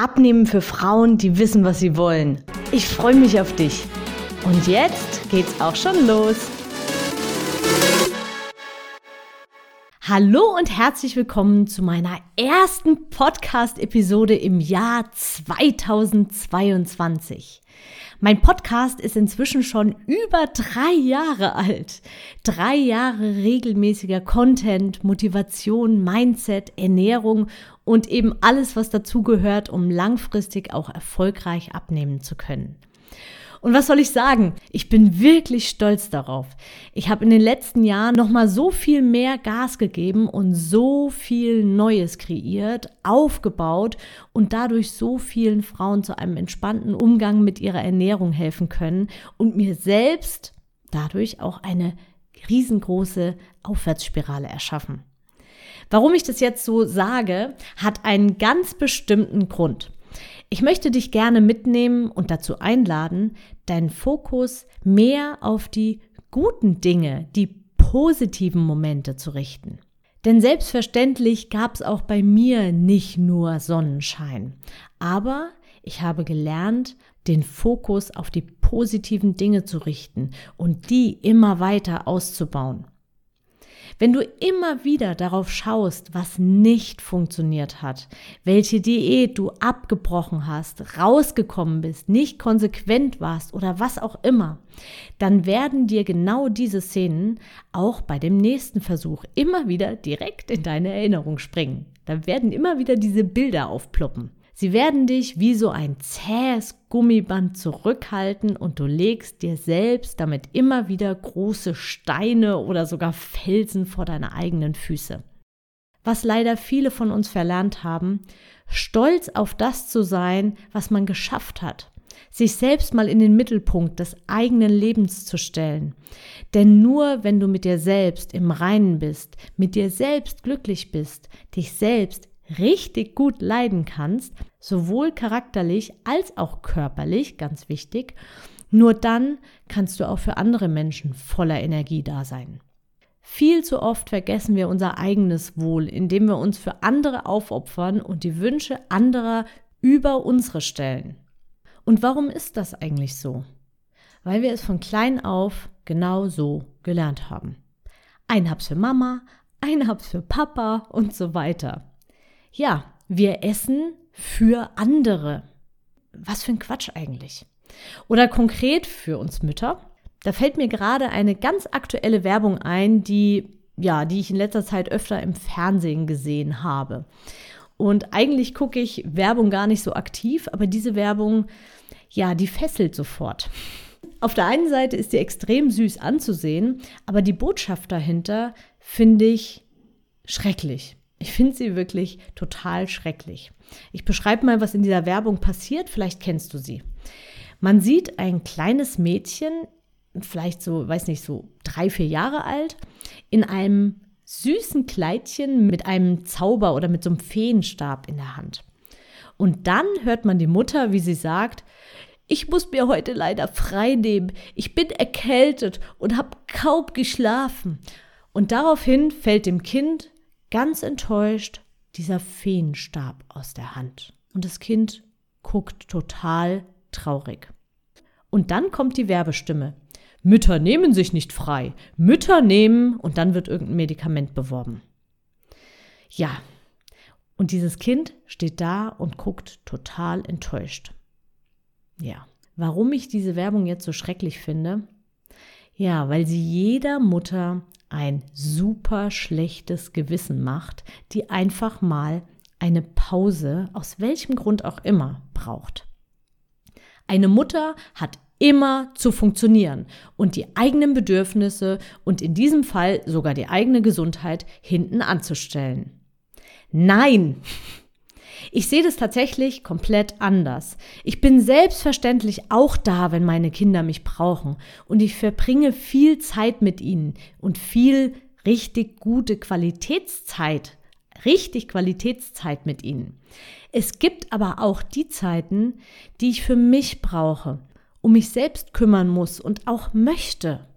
Abnehmen für Frauen, die wissen, was sie wollen. Ich freue mich auf dich. Und jetzt geht's auch schon los. Hallo und herzlich willkommen zu meiner ersten Podcast-Episode im Jahr 2022. Mein Podcast ist inzwischen schon über drei Jahre alt. Drei Jahre regelmäßiger Content, Motivation, Mindset, Ernährung und eben alles, was dazugehört, um langfristig auch erfolgreich abnehmen zu können. Und was soll ich sagen? Ich bin wirklich stolz darauf. Ich habe in den letzten Jahren noch mal so viel mehr Gas gegeben und so viel Neues kreiert, aufgebaut und dadurch so vielen Frauen zu einem entspannten Umgang mit ihrer Ernährung helfen können und mir selbst dadurch auch eine riesengroße Aufwärtsspirale erschaffen. Warum ich das jetzt so sage, hat einen ganz bestimmten Grund. Ich möchte dich gerne mitnehmen und dazu einladen, deinen Fokus mehr auf die guten Dinge, die positiven Momente zu richten. Denn selbstverständlich gab es auch bei mir nicht nur Sonnenschein. Aber ich habe gelernt, den Fokus auf die positiven Dinge zu richten und die immer weiter auszubauen. Wenn du immer wieder darauf schaust, was nicht funktioniert hat, welche Diät du abgebrochen hast, rausgekommen bist, nicht konsequent warst oder was auch immer, dann werden dir genau diese Szenen auch bei dem nächsten Versuch immer wieder direkt in deine Erinnerung springen. Da werden immer wieder diese Bilder aufploppen. Sie werden dich wie so ein zähes Gummiband zurückhalten und du legst dir selbst damit immer wieder große Steine oder sogar Felsen vor deine eigenen Füße. Was leider viele von uns verlernt haben, stolz auf das zu sein, was man geschafft hat, sich selbst mal in den Mittelpunkt des eigenen Lebens zu stellen. Denn nur wenn du mit dir selbst im Reinen bist, mit dir selbst glücklich bist, dich selbst richtig gut leiden kannst, sowohl charakterlich als auch körperlich, ganz wichtig, nur dann kannst du auch für andere Menschen voller Energie da sein. Viel zu oft vergessen wir unser eigenes Wohl, indem wir uns für andere aufopfern und die Wünsche anderer über unsere stellen. Und warum ist das eigentlich so? Weil wir es von klein auf genau so gelernt haben. Ein Hab's für Mama, ein Hab's für Papa und so weiter. Ja, wir essen für andere. Was für ein Quatsch eigentlich. Oder konkret für uns Mütter. Da fällt mir gerade eine ganz aktuelle Werbung ein, die ja, die ich in letzter Zeit öfter im Fernsehen gesehen habe. Und eigentlich gucke ich Werbung gar nicht so aktiv, aber diese Werbung, ja, die fesselt sofort. Auf der einen Seite ist sie extrem süß anzusehen, aber die Botschaft dahinter finde ich schrecklich. Ich finde sie wirklich total schrecklich. Ich beschreibe mal, was in dieser Werbung passiert. Vielleicht kennst du sie. Man sieht ein kleines Mädchen, vielleicht so, weiß nicht, so drei, vier Jahre alt, in einem süßen Kleidchen mit einem Zauber oder mit so einem Feenstab in der Hand. Und dann hört man die Mutter, wie sie sagt, ich muss mir heute leider frei nehmen. Ich bin erkältet und habe kaum geschlafen. Und daraufhin fällt dem Kind ganz enttäuscht dieser Feenstab aus der Hand. Und das Kind guckt total traurig. Und dann kommt die Werbestimme. Mütter nehmen sich nicht frei. Mütter nehmen und dann wird irgendein Medikament beworben. Ja, und dieses Kind steht da und guckt total enttäuscht. Ja, warum ich diese Werbung jetzt so schrecklich finde? Ja, weil sie jeder Mutter ein super schlechtes Gewissen macht, die einfach mal eine Pause, aus welchem Grund auch immer, braucht. Eine Mutter hat immer zu funktionieren und die eigenen Bedürfnisse und in diesem Fall sogar die eigene Gesundheit hinten anzustellen. Nein! Ich sehe das tatsächlich komplett anders. Ich bin selbstverständlich auch da, wenn meine Kinder mich brauchen. Und ich verbringe viel Zeit mit ihnen und viel richtig gute Qualitätszeit. Richtig Qualitätszeit mit ihnen. Es gibt aber auch die Zeiten, die ich für mich brauche, um mich selbst kümmern muss und auch möchte.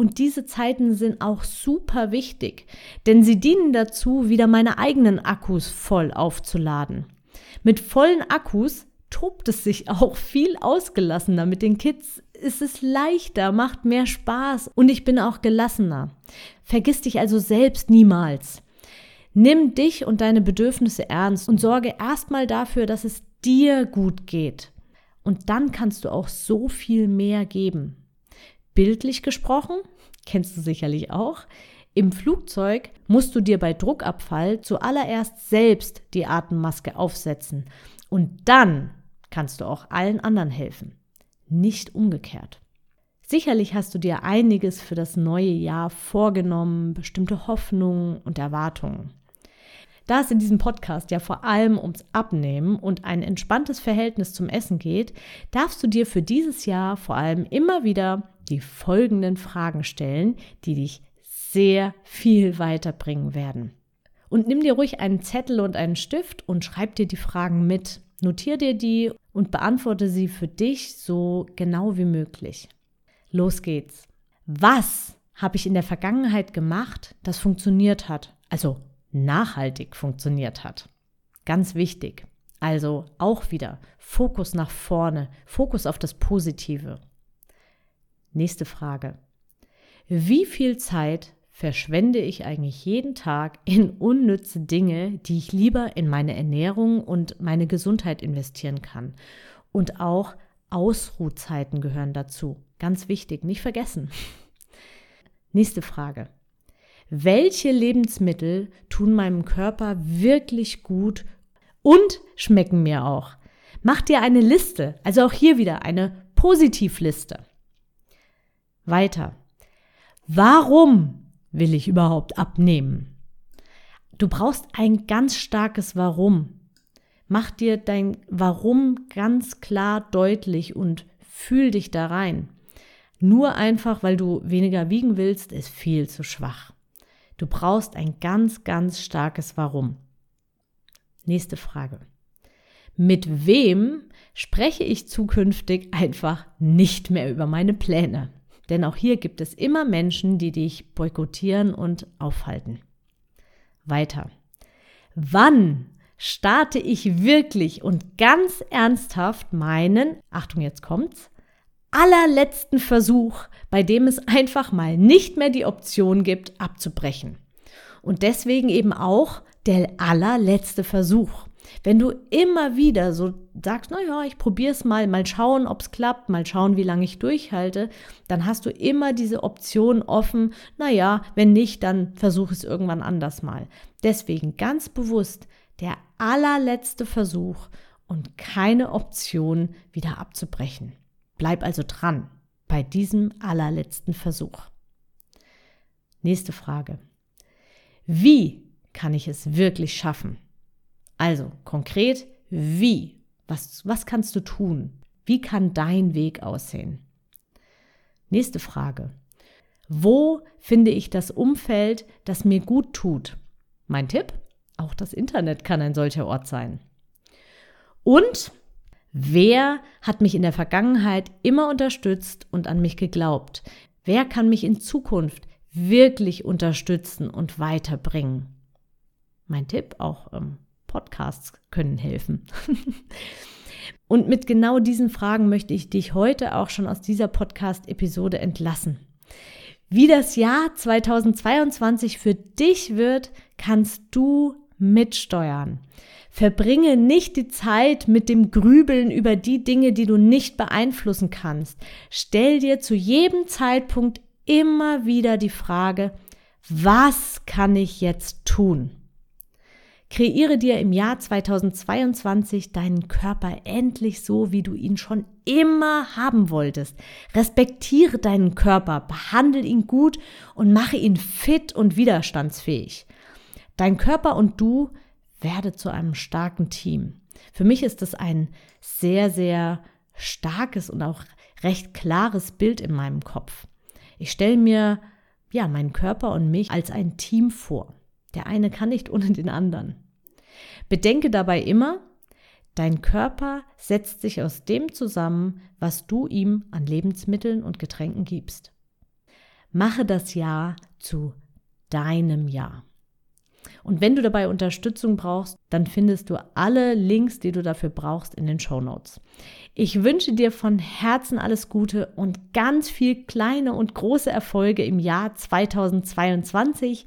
Und diese Zeiten sind auch super wichtig, denn sie dienen dazu, wieder meine eigenen Akkus voll aufzuladen. Mit vollen Akkus tobt es sich auch viel ausgelassener. Mit den Kids ist es leichter, macht mehr Spaß und ich bin auch gelassener. Vergiss dich also selbst niemals. Nimm dich und deine Bedürfnisse ernst und sorge erstmal dafür, dass es dir gut geht. Und dann kannst du auch so viel mehr geben. Bildlich gesprochen, kennst du sicherlich auch, im Flugzeug musst du dir bei Druckabfall zuallererst selbst die Atemmaske aufsetzen und dann kannst du auch allen anderen helfen, nicht umgekehrt. Sicherlich hast du dir einiges für das neue Jahr vorgenommen, bestimmte Hoffnungen und Erwartungen. Da es in diesem Podcast ja vor allem ums Abnehmen und ein entspanntes Verhältnis zum Essen geht, darfst du dir für dieses Jahr vor allem immer wieder die folgenden Fragen stellen, die dich sehr viel weiterbringen werden. Und nimm dir ruhig einen Zettel und einen Stift und schreib dir die Fragen mit. Notier dir die und beantworte sie für dich so genau wie möglich. Los geht's. Was habe ich in der Vergangenheit gemacht, das funktioniert hat? Also nachhaltig funktioniert hat. Ganz wichtig. Also auch wieder Fokus nach vorne, Fokus auf das Positive. Nächste Frage. Wie viel Zeit verschwende ich eigentlich jeden Tag in unnütze Dinge, die ich lieber in meine Ernährung und meine Gesundheit investieren kann? Und auch Ausruhzeiten gehören dazu. Ganz wichtig, nicht vergessen. Nächste Frage welche Lebensmittel tun meinem Körper wirklich gut und schmecken mir auch. Mach dir eine Liste, also auch hier wieder eine Positivliste. Weiter. Warum will ich überhaupt abnehmen? Du brauchst ein ganz starkes Warum. Mach dir dein Warum ganz klar deutlich und fühl dich da rein. Nur einfach, weil du weniger wiegen willst, ist viel zu schwach. Du brauchst ein ganz, ganz starkes Warum. Nächste Frage. Mit wem spreche ich zukünftig einfach nicht mehr über meine Pläne? Denn auch hier gibt es immer Menschen, die dich boykottieren und aufhalten. Weiter. Wann starte ich wirklich und ganz ernsthaft meinen, Achtung, jetzt kommt's, allerletzten Versuch, bei dem es einfach mal nicht mehr die Option gibt, abzubrechen. Und deswegen eben auch der allerletzte Versuch. Wenn du immer wieder so sagst, naja, ich probiere es mal, mal schauen, ob es klappt, mal schauen, wie lange ich durchhalte, dann hast du immer diese Option offen, naja, wenn nicht, dann versuche es irgendwann anders mal. Deswegen ganz bewusst der allerletzte Versuch und keine Option, wieder abzubrechen. Bleib also dran bei diesem allerletzten Versuch. Nächste Frage. Wie kann ich es wirklich schaffen? Also konkret, wie? Was, was kannst du tun? Wie kann dein Weg aussehen? Nächste Frage. Wo finde ich das Umfeld, das mir gut tut? Mein Tipp? Auch das Internet kann ein solcher Ort sein. Und Wer hat mich in der Vergangenheit immer unterstützt und an mich geglaubt? Wer kann mich in Zukunft wirklich unterstützen und weiterbringen? Mein Tipp, auch ähm, Podcasts können helfen. und mit genau diesen Fragen möchte ich dich heute auch schon aus dieser Podcast-Episode entlassen. Wie das Jahr 2022 für dich wird, kannst du mitsteuern. Verbringe nicht die Zeit mit dem Grübeln über die Dinge, die du nicht beeinflussen kannst. Stell dir zu jedem Zeitpunkt immer wieder die Frage, was kann ich jetzt tun? Kreiere dir im Jahr 2022 deinen Körper endlich so, wie du ihn schon immer haben wolltest. Respektiere deinen Körper, behandle ihn gut und mache ihn fit und widerstandsfähig. Dein Körper und du werde zu einem starken Team. Für mich ist das ein sehr, sehr starkes und auch recht klares Bild in meinem Kopf. Ich stelle mir ja meinen Körper und mich als ein Team vor. Der eine kann nicht ohne den anderen. Bedenke dabei immer, dein Körper setzt sich aus dem zusammen, was du ihm an Lebensmitteln und Getränken gibst. Mache das Jahr zu deinem Jahr. Und wenn du dabei Unterstützung brauchst, dann findest du alle Links, die du dafür brauchst, in den Show Notes. Ich wünsche dir von Herzen alles Gute und ganz viel kleine und große Erfolge im Jahr 2022.